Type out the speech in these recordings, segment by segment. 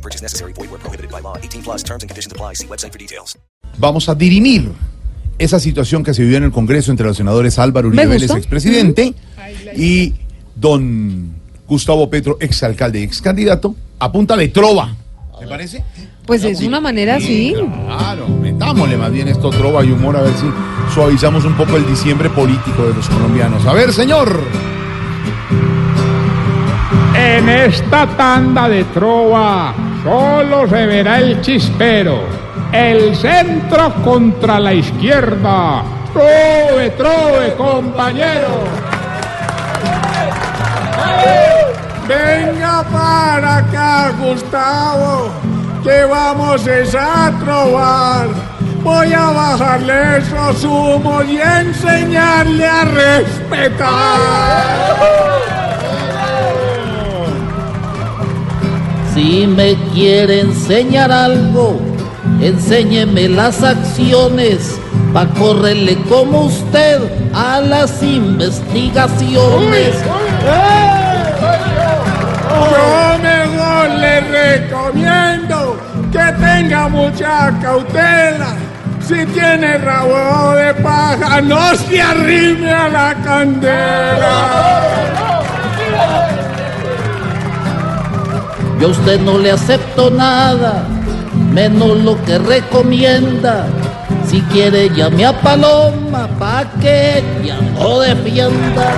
No purchase necessary. Void where prohibited by law. 18 plus terms and conditions apply. See website for details. Vamos a dirimir esa situación que se vivió en el Congreso entre los senadores Álvaro Uribe Vélez, expresidente, y don Gustavo Petro, exalcalde y excandidato, a punta de trova. ¿Te parece? Pues es una manera así. Claro, metámosle más bien esto trova y humor a ver si suavizamos un poco el diciembre político de los colombianos. A ver, señor. En esta tanda de trova solo se verá el chispero, el centro contra la izquierda. Trove, trove, compañero. Venga para acá, Gustavo, que vamos a trovar. Voy a bajarle esos humos y enseñarle a respetar. Me quiere enseñar algo, enséñeme las acciones pa' correrle como usted a las investigaciones. Yo mejor le recomiendo que tenga mucha cautela. Si tiene rabo de paja, no se arrime a la candela. Yo a usted no le acepto nada, menos lo que recomienda. Si quiere llame a Paloma pa' que ella no defienda.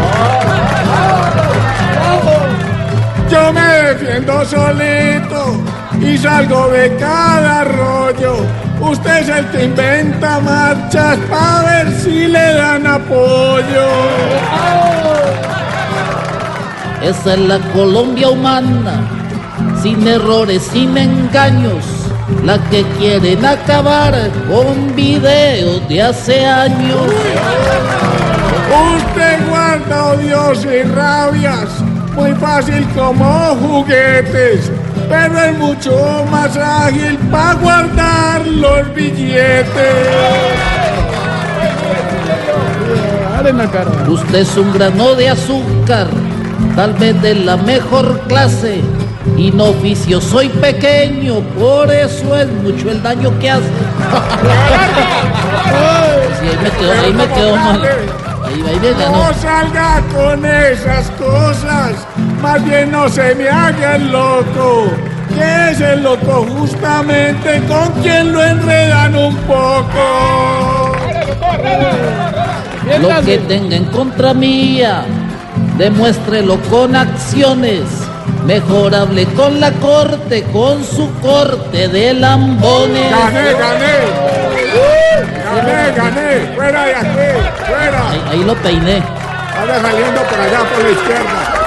Yo me defiendo solito y salgo de cada rollo. Usted es el que inventa marchas para ver si le dan apoyo. Esa es la Colombia humana, sin errores, sin engaños, la que quieren acabar con videos de hace años. Usted guarda odios y rabias, muy fácil como juguetes, pero es mucho más ágil para guardar los billetes. Usted es un grano de azúcar, tal vez de la mejor clase. Y no oficio, soy pequeño, por eso es mucho el daño que hace. Sí, ahí me quedó, ahí me quedó mal. Ahí, ahí me ganó. No salga con esas cosas, más bien no se me haga el loco. Que es el loco justamente con quien lo enredan un poco. Lo que tenga en contra mía, demuéstrelo con acciones. Mejor hable con la corte, con su corte de lambones. Gané, gané. Gané, gané. Fuera de aquí, fuera. Ahí, ahí lo peiné. Ahora saliendo por allá por la izquierda.